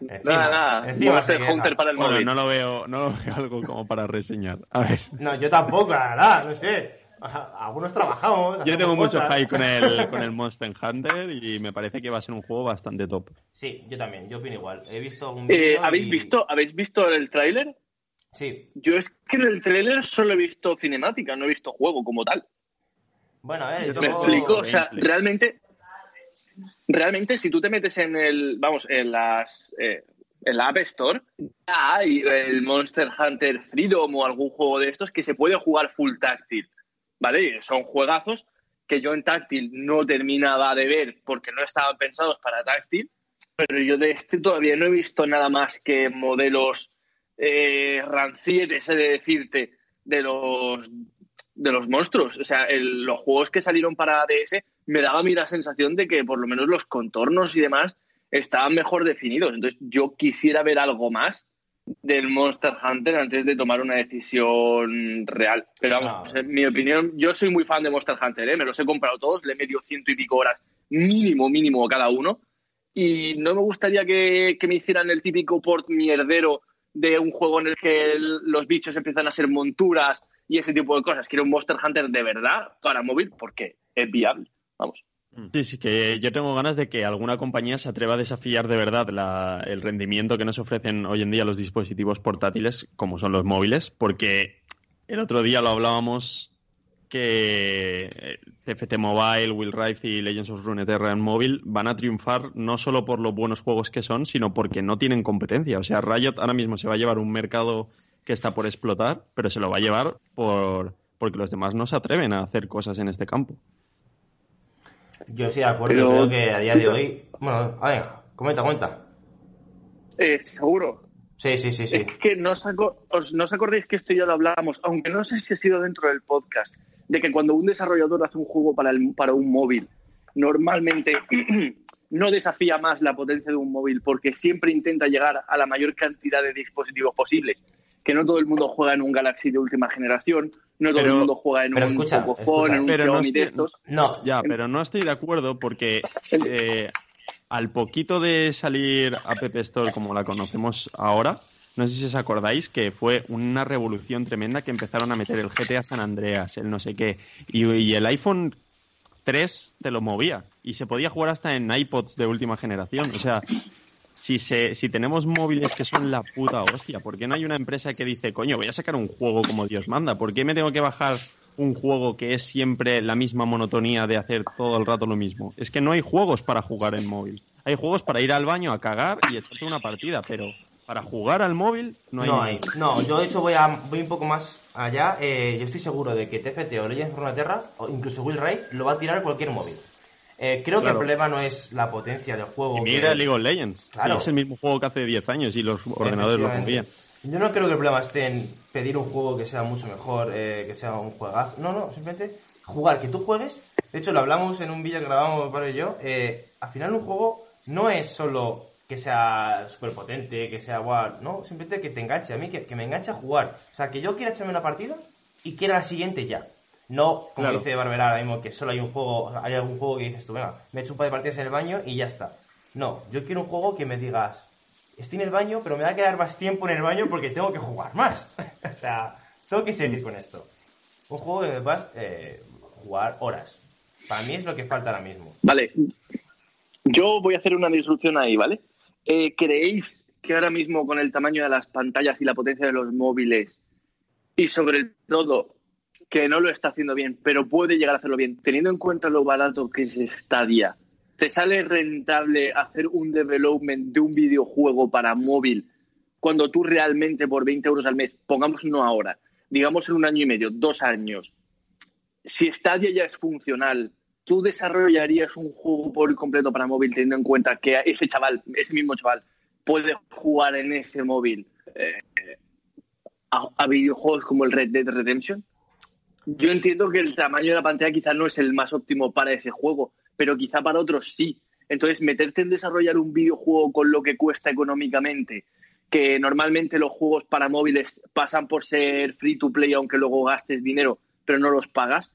Encima, Nada, nada. encima Monster se queja. Hunter para el Bueno, móvil. no lo veo, no lo veo algo como para reseñar. A ver. No, yo tampoco, la verdad, no sé. Algunos trabajamos. Yo tengo mucho cosas. hype con el, con el Monster Hunter y me parece que va a ser un juego bastante top. Sí, yo también, yo opino igual. He visto un Eh, ¿habéis, y- visto, ¿Habéis visto el tráiler? Sí. Yo es que en el tráiler solo he visto cinemática, no he visto juego como tal. Bueno, a ver, yo... ¿Me explico? O sea, realmente, realmente si tú te metes en el, vamos, en las, eh, en la App Store, ya hay el Monster Hunter Freedom o algún juego de estos que se puede jugar full táctil, ¿vale? Son juegazos que yo en táctil no terminaba de ver porque no estaban pensados para táctil, pero yo de este todavía no he visto nada más que modelos eh, rancietes, he de decirte, de los de los monstruos. O sea, el- los juegos que salieron para DS me daba a mí la sensación de que por lo menos los contornos y demás estaban mejor definidos. Entonces yo quisiera ver algo más del Monster Hunter antes de tomar una decisión real. Pero vamos, Ah. en mi opinión, yo soy muy fan de Monster Hunter, ¿eh? me los he comprado todos, le he metido ciento y pico horas mínimo, mínimo cada uno. Y no me gustaría que, que me hicieran el típico port mierdero de un juego en el que los bichos empiezan a ser monturas y ese tipo de cosas. Quiero un Monster Hunter de verdad para móvil porque es viable. Vamos. Sí, sí, que yo tengo ganas de que alguna compañía se atreva a desafiar de verdad el rendimiento que nos ofrecen hoy en día los dispositivos portátiles, como son los móviles, porque el otro día lo hablábamos que eh, TFT Mobile, Will Rift y Legends of Runeterra en móvil van a triunfar no solo por los buenos juegos que son, sino porque no tienen competencia. O sea, Riot ahora mismo se va a llevar un mercado que está por explotar, pero se lo va a llevar por porque los demás no se atreven a hacer cosas en este campo. Yo sí de acuerdo, Pero- creo que a día de hoy... Bueno, a ver, comenta, comenta. Eh, seguro. Sí, sí, sí, sí. Es que no os, no os acordáis que esto ya lo hablábamos, aunque no sé si ha sido dentro del podcast, de que cuando un desarrollador hace un juego para, el- para un móvil, normalmente no desafía más la potencia de un móvil porque siempre intenta llegar a la mayor cantidad de dispositivos posibles. Que no todo el mundo juega en un Galaxy de última generación, no todo Pero- el mundo juega en pero un escucha, Pocophone, escucha. en un Pero no Xiaomi de estos. No, Ya, pero no estoy de acuerdo porque eh, al poquito de salir App Store como la conocemos ahora, no sé si os acordáis que fue una revolución tremenda que empezaron a meter el GTA San Andreas, el no sé qué, y, el iPhone 3 te lo movía y se podía jugar hasta en iPods de última generación. O sea, si, se, si tenemos móviles que son la puta hostia, ¿por qué no hay una empresa que dice, coño, voy a sacar un juego como Dios manda? ¿Por qué me tengo que bajar un juego que es siempre la misma monotonía de hacer todo el rato lo mismo? Es que no hay juegos para jugar en móvil. Hay juegos para ir al baño a cagar y echarte una partida, pero para jugar al móvil no hay. no hay. No, yo de hecho voy, a, voy un poco más allá. Eh, yo estoy seguro de que TFT o Legends of Runeterra, o incluso Will Wright, lo va a tirar cualquier móvil. Eh, creo que el problema no es la potencia del juego. Y que- mira League of Legends. Claro. Sí, es el mismo juego que hace 10 años y los ordenadores lo rompían. Yo no creo que el problema esté en pedir un juego que sea mucho mejor, eh, que sea un juegazo. No, no, simplemente jugar, que tú juegues. De hecho, lo hablamos en un vídeo que grabamos Pablo y yo. eh, al final, un juego no es solo que sea súper potente, que sea guau, no, simplemente que te enganche. A mí, que, que me enganche a jugar. O sea, que yo quiera echarme una partida y quiera la siguiente ya. No, como Claro. dice Barbera ahora mismo, que solo hay un juego, o sea, hay algún juego que dices tú, venga, me echo un par de partidas en el baño y ya está. No, yo quiero un juego que me digas, estoy en el baño, pero me va a quedar más tiempo en el baño porque tengo que jugar más. o sea, tengo que seguir con esto. Un juego que vas eh, jugar horas. Para mí es lo que falta ahora mismo. Vale. Yo voy a hacer una disrupción ahí, ¿vale? Eh, ¿Creéis que ahora mismo con el tamaño de las pantallas y la potencia de los móviles y sobre todo que no lo está haciendo bien, pero puede llegar a hacerlo bien, teniendo en cuenta lo barato que es Stadia, ¿te sale rentable hacer un development de un videojuego para móvil cuando tú realmente por 20 euros al mes, pongamos no ahora, digamos en un año y medio, dos años, si Stadia ya es funcional, ¿tú desarrollarías un juego por completo para móvil teniendo en cuenta que ese chaval, ese mismo chaval, puede jugar en ese móvil eh, a, a, videojuegos como el Red Dead Redemption? Yo entiendo que el tamaño de la pantalla quizá no es el más óptimo para ese juego, pero quizá para otros sí. Entonces, meterte en desarrollar un videojuego con lo que cuesta económicamente, que normalmente los juegos para móviles pasan por ser free to play, aunque luego gastes dinero, pero no los pagas.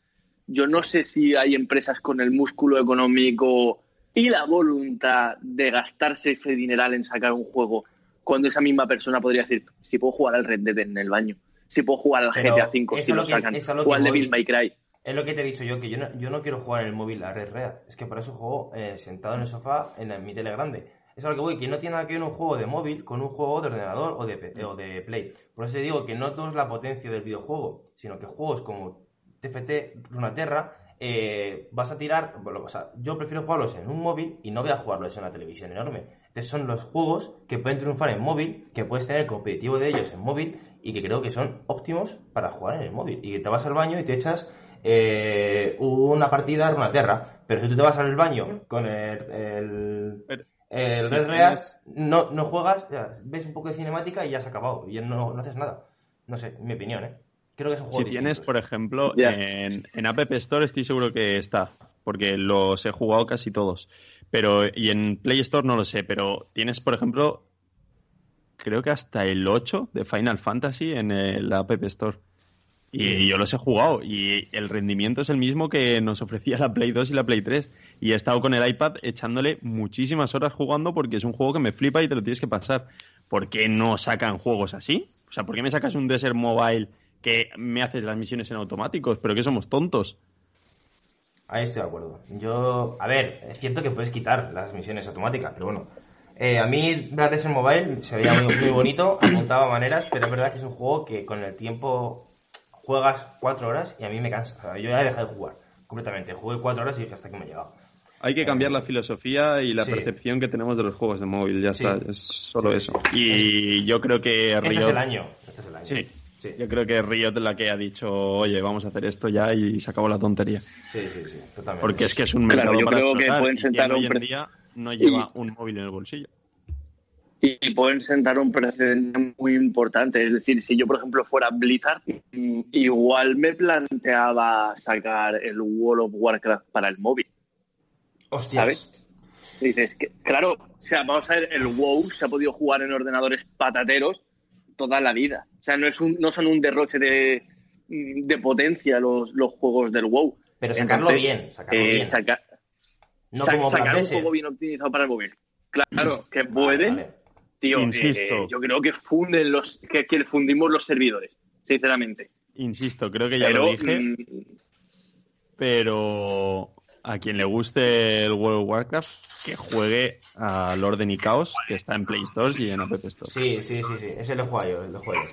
Yo no sé si hay empresas con el músculo económico y la voluntad de gastarse ese dineral en sacar un juego cuando esa misma persona podría decir, si puedo jugar al Red Dead en el baño, si puedo jugar al Pero GTA V, si lo lo que- sacan, lo o al. Devil May Cry. Es lo que te he dicho yo, que yo no, yo no quiero jugar en el móvil a Red Red. Es que por eso juego eh, sentado en el sofá en, la- mi tele grande. Es a lo que voy, que no tiene nada que ver un juego de móvil con un juego de ordenador o de, o de Play. Por eso te digo que no todo es la potencia del videojuego, sino que juegos como TFT, Runaterra, eh, vas a tirar... Bueno, o sea, yo prefiero jugarlos en un móvil y no voy a jugarlos en una televisión enorme. Entonces son los juegos que pueden triunfar en móvil, que puedes tener competitivo de ellos en móvil y que creo que son óptimos para jugar en el móvil. Y que te vas al baño y te echas eh, una partida a Runaterra. Pero si tú te vas al baño con el, Red Real, tienes- no, no juegas, ves un poco de cinemática y ya se ha acabado. Y no, no haces nada. No sé, mi opinión, ¿eh? Creo que es un juego Si tienes, por ejemplo, en, en App Store estoy seguro que está, porque los he jugado casi todos. Pero, y en Play Store no lo sé, pero tienes, por ejemplo, creo que hasta el 8 de Final Fantasy en el App Store. Y yo los he jugado y el rendimiento es el mismo que nos ofrecía la Play 2 y la Play 3. Y he estado con el iPad echándole muchísimas horas jugando porque es un juego que me flipa y te lo tienes que pasar. ¿Por qué no sacan juegos así? O sea, ¿por qué me sacas un Desert Mobile que me haces las misiones en automáticos? ¿Pero que somos tontos? Ahí estoy de acuerdo. Yo, a ver, es cierto que puedes quitar las misiones automáticas, pero bueno. Eh, a mí Black Desert Mobile se veía muy, muy bonito, apuntaba maneras, pero es verdad que es un juego que con el tiempo juegas cuatro horas y a mí me cansa. O sea, yo ya he dejado de jugar completamente. Jugué cuatro horas y dije hasta que me he llegado. Hay que cambiar la filosofía y la Sí. percepción que tenemos de los juegos de móvil, ya Sí. está, es solo Sí, eso. Y yo creo que Este es el año. Este es el año. sí, Sí, yo creo que Riot es la que ha dicho, oye, vamos a hacer esto ya y se acabó la tontería. sí, sí, sí, totalmente. Porque es que es un Claro, mercado yo para creo que pueden sentar un hoy en día no lleva un móvil en el bolsillo. y pueden sentar un precedente muy importante. Es decir, si yo, por ejemplo, fuera Blizzard, igual me planteaba sacar el World of Warcraft para el móvil. Hostias. ¿sabes? Dices que, claro, o sea, vamos a ver, el WoW se ha podido jugar en ordenadores patateros toda la vida. O sea, no, es un, no son un derroche de, de potencia los, los juegos del WoW. Pero sacarlo Entonces, bien, sacarlo eh, bien. saca- no sa- como sacar un juego bien optimizado para el móvil. Claro, que Vale, pueden, vale. tío. Insisto. eh, yo creo que funden los, que, que fundimos los servidores, sinceramente. Insisto, creo que ya Pero lo dije, mm, pero a quien le guste el World of Warcraft, que juegue al Orden y Caos, que está en Play Store y en App Store. Sí, sí, sí, sí. Ese lo juego yo, lo juego.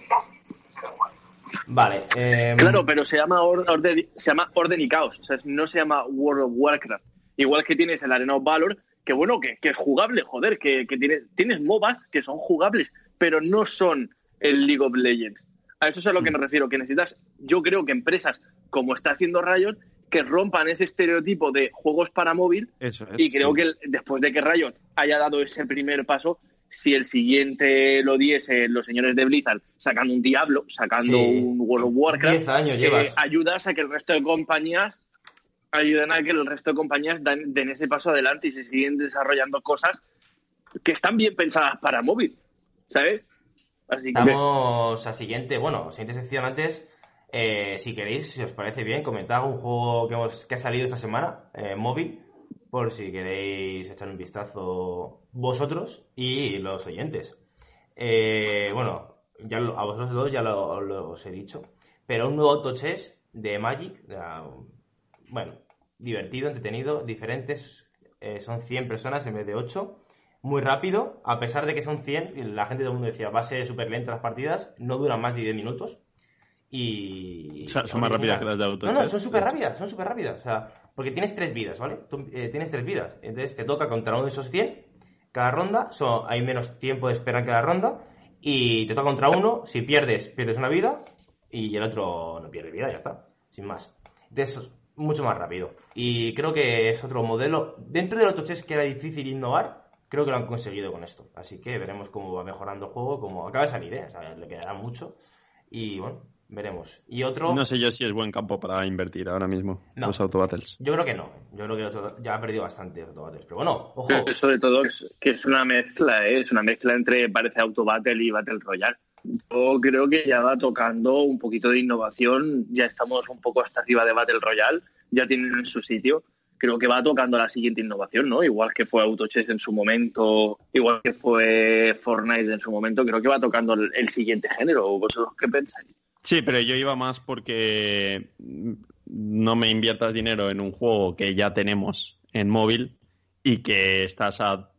Vale. eh, Claro, pero se llama, or- orden, se llama Orden y Caos. O sea, no se llama World of Warcraft. Igual que tienes el Arena of Valor, que bueno, que, que es jugable, joder, que, que tienes, tienes MOBAs que son jugables, pero no son el League of Legends. A eso es a lo que me refiero, que necesitas, yo creo que empresas como está haciendo Riot, que rompan ese estereotipo de juegos para móvil Eso es. y creo sí. que después de que Riot haya dado ese primer paso, si el siguiente lo diese los señores de Blizzard sacando un Diablo, sacando Sí. un World of Warcraft, 10 años eh, llevas. ayudas a que el resto de compañías ayuden a que el resto de compañías dan, den ese paso adelante y se siguen desarrollando cosas que están bien pensadas para móvil, ¿sabes? Así que Estamos a siguiente, bueno, siguiente sección antes. Eh, si queréis, si os parece bien, comentad un juego que, hemos- que ha salido esta semana, eh, móvil, por si queréis echar un vistazo vosotros y los oyentes. eh, bueno, ya a vosotros dos ya lo, os he dicho, pero un nuevo auto chess de Magic, bueno, divertido, entretenido, diferentes, eh, son 100 personas en vez de 8, muy rápido, a pesar de que son 100, la gente del mundo decía, va a ser súper lenta las partidas, no duran más de 10 minutos. Y. O sea, son más rápidas que las de auto No, no, son súper rápidas, son súper rápidas. O sea, porque tienes tres vidas, ¿vale? Tú, eh, tienes tres vidas. Entonces te toca contra uno de esos 100 cada ronda. son- hay menos tiempo de espera en cada ronda. Y te toca contra uno. Si pierdes, pierdes una vida. Y el otro no pierde vida, ya está. Sin más. Entonces, es mucho más rápido. Y creo que es otro modelo. Dentro del autochess que era difícil innovar, creo que lo han conseguido con esto. Así que veremos cómo va mejorando el juego. Como acaba de salir, ¿eh? O sea, le quedará mucho. Y bueno, veremos. Y otro. No sé yo si es buen campo para invertir ahora mismo No. los autobattles. Yo creo que no. Yo creo que auto- ya ha perdido bastante Autobattles. Pero bueno, ojo. Pero sobre todo que es, que es una mezcla, ¿eh? es una mezcla entre parece Auto Battle y Battle Royale. Yo creo que ya va tocando un poquito de innovación, ya estamos un poco hasta arriba de Battle Royale, ya tienen en su sitio. Creo que va tocando la siguiente innovación, ¿no? Igual que fue Autochess en su momento, igual que fue Fortnite en su momento, creo que va tocando el, el siguiente género. ¿Vosotros qué pensáis? Sí, pero yo iba más porque no me inviertas dinero en un juego que ya tenemos en móvil y que estás a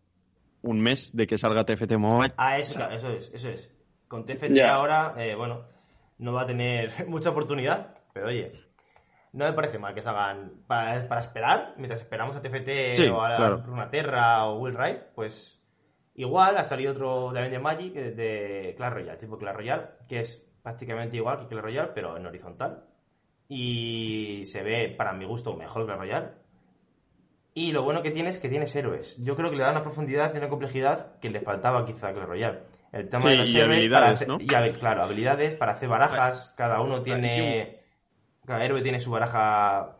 un mes de que salga TFT Mobile. Ah, eso, claro, eso es, eso es. Con TFT Ya. ahora, eh, bueno, no va a tener mucha oportunidad, pero oye, no me parece mal que salgan para, para esperar, mientras esperamos a TFT Sí, o a claro. Runaterra o Will Ride, pues igual ha salido otro también de Magic, de, de Clash Royale, tipo Clash Royale, que es prácticamente igual que Clash Royale, pero en horizontal. Y se ve, para mi gusto, mejor que Clash Royale. Y lo bueno que tiene es que tienes héroes. Yo creo que le da una profundidad y una complejidad que le faltaba quizá a Clash Royale. El tema Sí, de los y héroes habilidades, para hacer- ¿no? y habi- claro, habilidades para hacer barajas. Cada uno tiene. Cada héroe tiene su baraja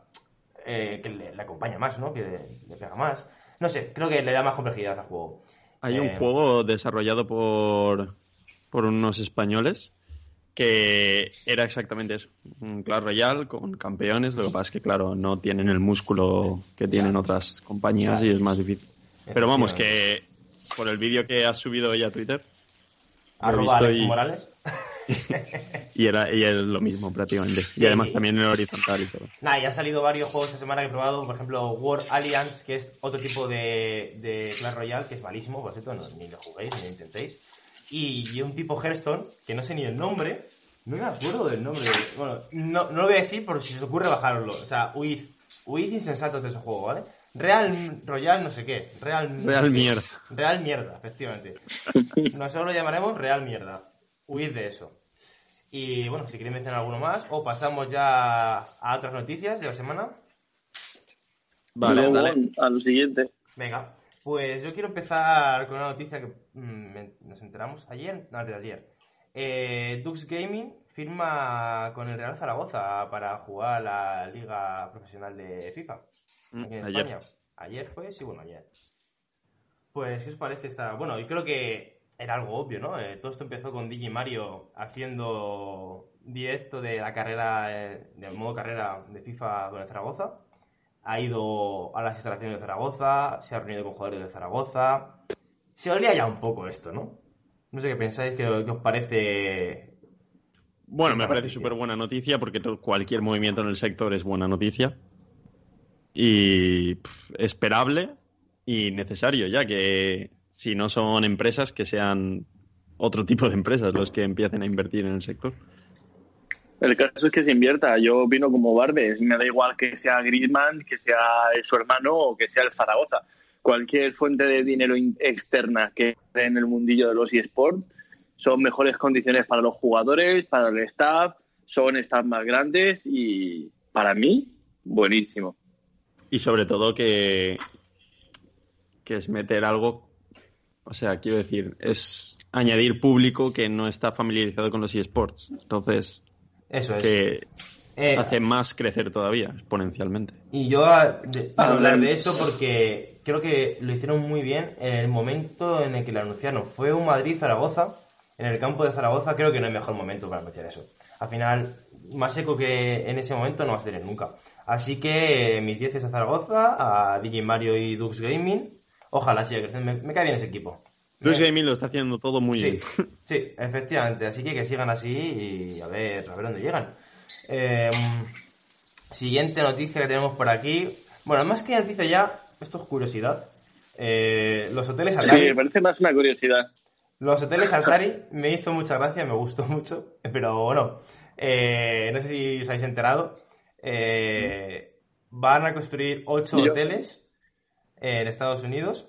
eh, que le, le acompaña más, ¿no? Que le, le pega más. No sé, creo que le da más complejidad al juego. Hay un Eh, juego desarrollado por, por unos españoles que era exactamente eso, un Clash Royale con campeones, lo que pasa es que claro, no tienen el músculo que tienen otras compañías y es más difícil. Pero vamos, que por el vídeo que has subido hoy a Twitter, Arroba Alex y- Morales. y era y es lo mismo prácticamente. Sí, y además sí. también en horizontal y todo. Nada, ya han salido varios juegos esta semana que he probado, por ejemplo, War Alliance, que es otro tipo de, de Clash Royale, que es malísimo, por cierto, no- ni lo juguéis, ni lo intentéis. Y, y un tipo Hearthstone, que no sé ni el nombre, no me acuerdo del nombre. Bueno, no, no lo voy a decir por si se os ocurre bajarlo. O sea, huid, huid insensatos de ese juego, ¿vale? Real Royal no sé qué. Real, Real mierda. Real mierda, efectivamente. Nosotros lo llamaremos Real mierda. Huid de eso. Y bueno, si queréis mencionar alguno más, o pasamos ya a otras noticias de la semana. Vale, dale. a lo siguiente. Venga, pues yo quiero empezar con una noticia que mm, nos enteramos ayer, no, antes de ayer. Eh, Dux Gaming firma con el Real Zaragoza para jugar la Liga Profesional de FIFA. Mm, aquí en ayer. España. Ayer fue, sí, bueno, ayer. Pues, ¿qué os parece esta? Bueno, yo creo que era algo obvio, ¿no? Eh, todo esto empezó con Digi Mario haciendo directo de la carrera, eh, del modo carrera de FIFA con el Zaragoza. Ha ido a las instalaciones de Zaragoza, se ha reunido con jugadores de Zaragoza. Se olía ya un poco esto, ¿no? No sé qué pensáis, qué, qué os parece. Bueno, esta me parece súper buena noticia porque cualquier movimiento en el sector es buena noticia. Y esperable y necesario, ya que si no son empresas, que sean otro tipo de empresas los que empiecen a invertir en el sector. El caso es que se invierta. Yo opino como Barbes. Me da igual que sea Griezmann, que sea su hermano o que sea el Zaragoza. Cualquier fuente de dinero in- externa que esté en el mundillo de los eSports son mejores condiciones para los jugadores, para el staff, son staff más grandes y para mí, buenísimo. Y sobre todo que, que es meter algo, o sea, quiero decir, es añadir público que no está familiarizado con los eSports. Entonces, Eso es. que Eh, hace más crecer todavía, exponencialmente. Y yo ah, de- Ah, hablar de eso porque creo que lo hicieron muy bien en el momento en el que lo anunciaron. Fue un Madrid-Zaragoza. En el campo de Zaragoza creo que no hay mejor momento para anunciar eso. Al final, más seco que en ese momento no vas a tener nunca. Así que eh, mis 10 a Zaragoza, a DJ Mario y Dux Gaming. Ojalá siga creciendo. Me, me cae bien ese equipo. Luis Gaming lo está haciendo todo muy sí, bien. Sí, efectivamente. Así que que sigan así y a ver, a ver dónde llegan. Eh, siguiente noticia que tenemos por aquí. Bueno, más que noticia ya, esto es curiosidad. Eh, los hoteles Sí, Altari, me parece más una curiosidad. los hoteles Altari me hizo mucha gracia, me gustó mucho, pero bueno, eh, no sé si os habéis enterado. eh, van a construir ocho Yo- hoteles en Estados Unidos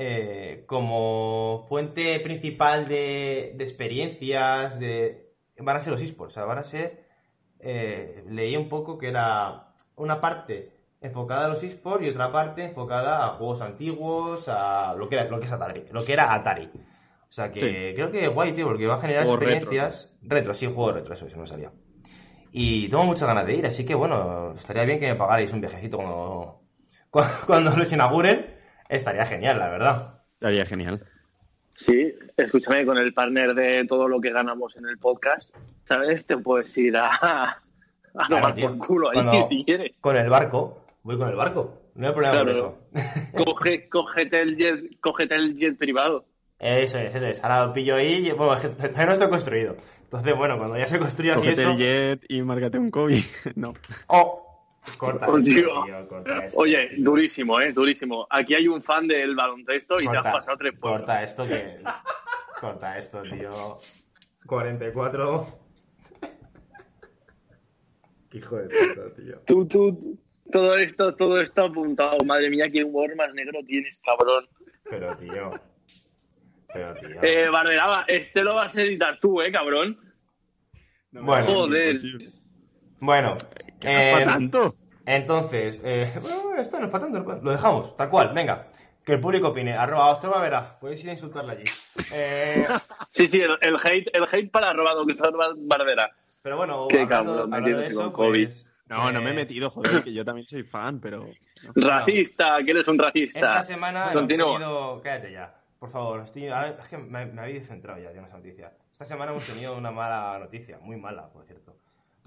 eh, como fuente principal de, de experiencias, de van a ser los esports, o sea, van a ser, eh, leí un poco que era una parte enfocada a los esports y otra parte enfocada a juegos antiguos, a lo que era, lo que es Atari, lo que era Atari. O sea que Sí. creo que guay, tío, porque va a generar Juego retro, experiencias retro, sí, juego retro, eso, eso no salía. Y tengo muchas ganas de ir, así que bueno, estaría bien que me pagarais un viajecito cuando, cuando, cuando los inauguren. Estaría genial, la verdad. Estaría genial. Sí, escúchame, con el partner de todo lo que ganamos en el podcast, ¿sabes? Te puedes ir a, a tomar tío. por culo ahí Cuando- si quieres. Con el barco, voy con el barco. No hay problema Claro. con eso. Coge, cógete, el jet, cógete el jet privado. Eso es, eso es. Ahora lo pillo ahí y bueno, todavía no está construido. Entonces, bueno, cuando ya se construya aquí Cógete eso. el jet y márgate un COVID. no. ¡Oh! Corta Oh, esto, tío. corta esto. Oye, durísimo, ¿eh? Durísimo. Aquí hay un fan del baloncesto y te has pasado tres pueblos. Corta esto que. Corta esto, tío. 44. Hijo de puta, tío. Tú, tú, todo esto, todo esto apuntado. Madre mía, qué humor más negro tienes, cabrón. Pero, tío. Pero, tío. Eh, Barberaba, este lo vas a editar tú, ¿eh, cabrón? Bueno. Joder. Imposible. Bueno. ¿Qué no es eh, para tanto? Entonces, eh, bueno, esto no es para tanto, lo dejamos, tal cual, venga. Que el público opine. Arroba Ostrova verá. Podéis ir a insultarle allí. Eh, Sí, sí, el, el hate, el hate para arroba Barbera. pero bueno, Qué hablando, cabrón, hablando de eso, con COVID. pues, No, no me he pues, metido, joder, que yo también soy fan, pero. no. Racista, que eres un racista. Esta semana hemos Continúa. tenido... Cállate ya, por favor. Estoy... a ver, es que me, me habéis descentrado ya de esa noticia. Esta semana hemos tenido una mala noticia, muy mala, por cierto.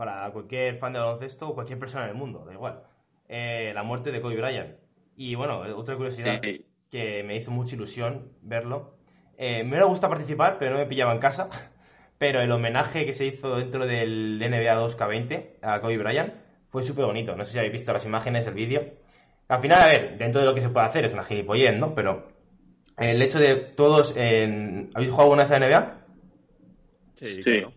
Para cualquier fan de baloncesto o cualquier persona en el mundo, da igual. Eh, la muerte de Kobe Bryant. Y bueno, otra curiosidad Sí. que me hizo mucha ilusión verlo. Eh, me hubiera gustado participar, pero no me pillaba en casa. Pero el homenaje que se hizo dentro del NBA 2K20 a Kobe Bryant fue súper bonito. No sé si habéis visto las imágenes, el vídeo. Al final, a ver, dentro de lo que se puede hacer es una gilipollez, ¿no? Pero el hecho de todos en... ¿Habéis jugado alguna vez a NBA? Sí, Sí. claro.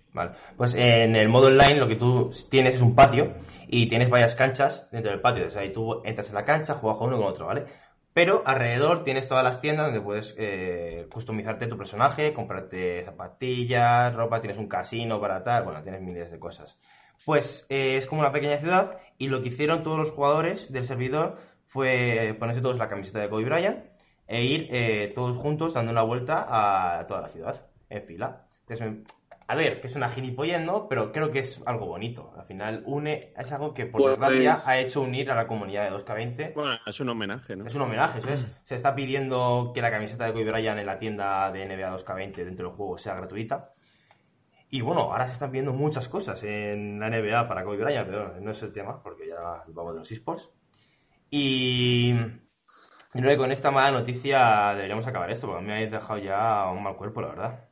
Pues en el modo online lo que tú tienes es un patio y tienes varias canchas dentro del patio. Entonces ahí tú entras en la cancha, juegas con uno con otro, ¿vale? Pero alrededor tienes todas las tiendas donde puedes eh, customizarte tu personaje, comprarte zapatillas, ropa, tienes un casino para tal, bueno, tienes miles de cosas. Pues eh, es como una pequeña ciudad y lo que hicieron todos los jugadores del servidor fue ponerse todos la camiseta de Kobe Bryant e ir eh, todos juntos dando una vuelta a toda la ciudad en fila. Entonces, a ver, que es una gilipollez, ¿no? Pero creo que es algo bonito. Al final une, es algo que por Pues- desgracia ha hecho unir a la comunidad de 2K20 Bueno, es un homenaje, ¿no? es un homenaje, eso es. Se está pidiendo que la camiseta de Kobe Bryant en la tienda de NBA 2K20 dentro del juego sea gratuita. Y bueno, ahora se están pidiendo muchas cosas en la NBA para Kobe Bryant, pero no es el tema, porque ya vamos de los esports. Y, y creo que con esta mala noticia deberíamos acabar esto, porque me habéis dejado ya un mal cuerpo, la verdad.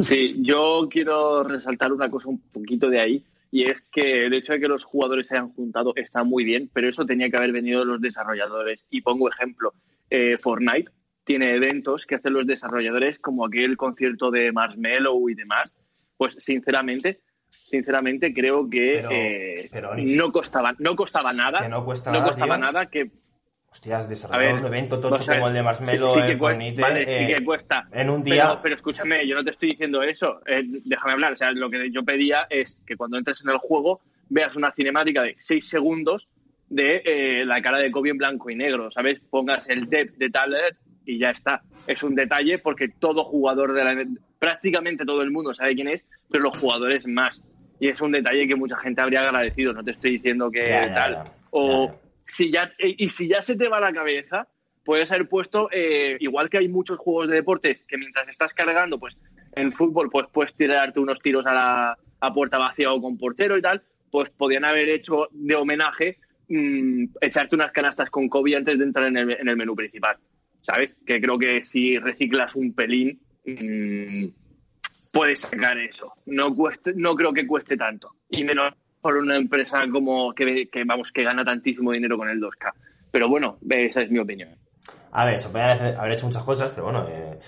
Sí, yo quiero resaltar una cosa un poquito de ahí, y es que el hecho de que los jugadores se hayan juntado está muy bien, pero eso tenía que haber venido de los desarrolladores. Y pongo ejemplo, eh, Fortnite tiene eventos que hacen los desarrolladores, como aquel concierto de Marshmello y demás. Pues sinceramente, sinceramente creo que Pero- eh, pero, no costaba, no costaba nada, que no costaba tío. nada que Hostias, desarrollar ver, un evento tocho como el de Marshmello sí, sí en que cuesta, Fortnite, vale, sí eh, que cuesta. en un día... Pero, pero escúchame, yo no te estoy diciendo eso. Eh, déjame hablar. O sea, lo que yo pedía es que cuando entres en el juego veas una cinemática de 6 segundos de eh, la cara de Kobe en blanco y negro, ¿sabes? Pongas el depth de tablet y ya está. Es un detalle porque todo jugador de la... Prácticamente todo el mundo sabe quién es, pero los jugadores más. Y es un detalle que mucha gente habría agradecido. No te estoy diciendo que Ya, ya, tal. ya. O. si ya eh, y si ya se te va la cabeza, puedes haber puesto eh, igual que hay muchos juegos de deportes que mientras estás cargando, pues en fútbol pues puedes tirarte unos tiros a la a puerta vacía o con portero y tal, pues podían haber hecho de homenaje mm, echarte unas canastas con Kobe antes de entrar en el, en el menú principal. ¿sabes? Que creo que si reciclas un pelín, mmm, puedes sacar eso. No, cueste, no creo que cueste tanto. Y menos por una empresa como que, que, vamos, que gana tantísimo dinero con el 2K. Pero bueno, esa es mi opinión. A ver, se puede haber hecho muchas cosas, pero bueno, eh,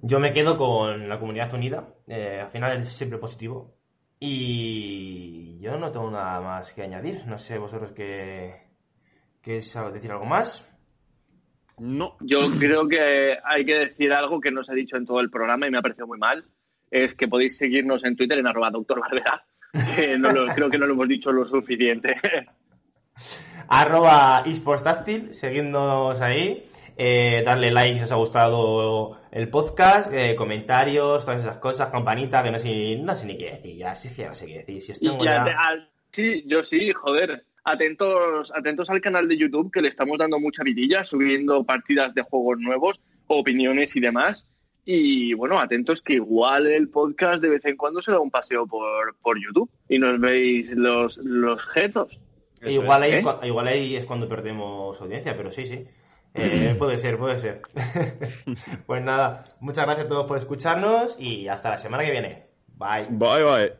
yo me quedo con la comunidad unida. Eh, al final es siempre positivo. Y yo no tengo nada más que añadir. No sé vosotros qué, qué decir algo más. No. Yo creo que hay que decir algo que no se ha dicho en todo el programa y me ha parecido muy mal. Es que podéis seguirnos en Twitter en arroba doctor Barbera. no lo, creo que no lo hemos dicho lo suficiente. arroba esportstáctil, seguidnos ahí. Eh, darle like si os ha gustado el podcast, eh, comentarios, todas esas cosas, campanita, que no sé, no sé ni qué decir, ya sí que no sé qué decir. Si ya, ya... sí, yo sí, joder. Atentos, atentos al canal de YouTube que le estamos dando mucha vidilla, subiendo partidas de juegos nuevos, opiniones y demás. Y bueno, atentos que igual el podcast de vez en cuando se da un paseo por, por YouTube y nos veis los, los jetos. igual, ahí, ¿eh? igual ahí es cuando perdemos audiencia, pero sí, sí. Eh, puede ser, puede ser. pues nada, muchas gracias a todos por escucharnos y hasta la semana que viene. Bye. Bye, bye.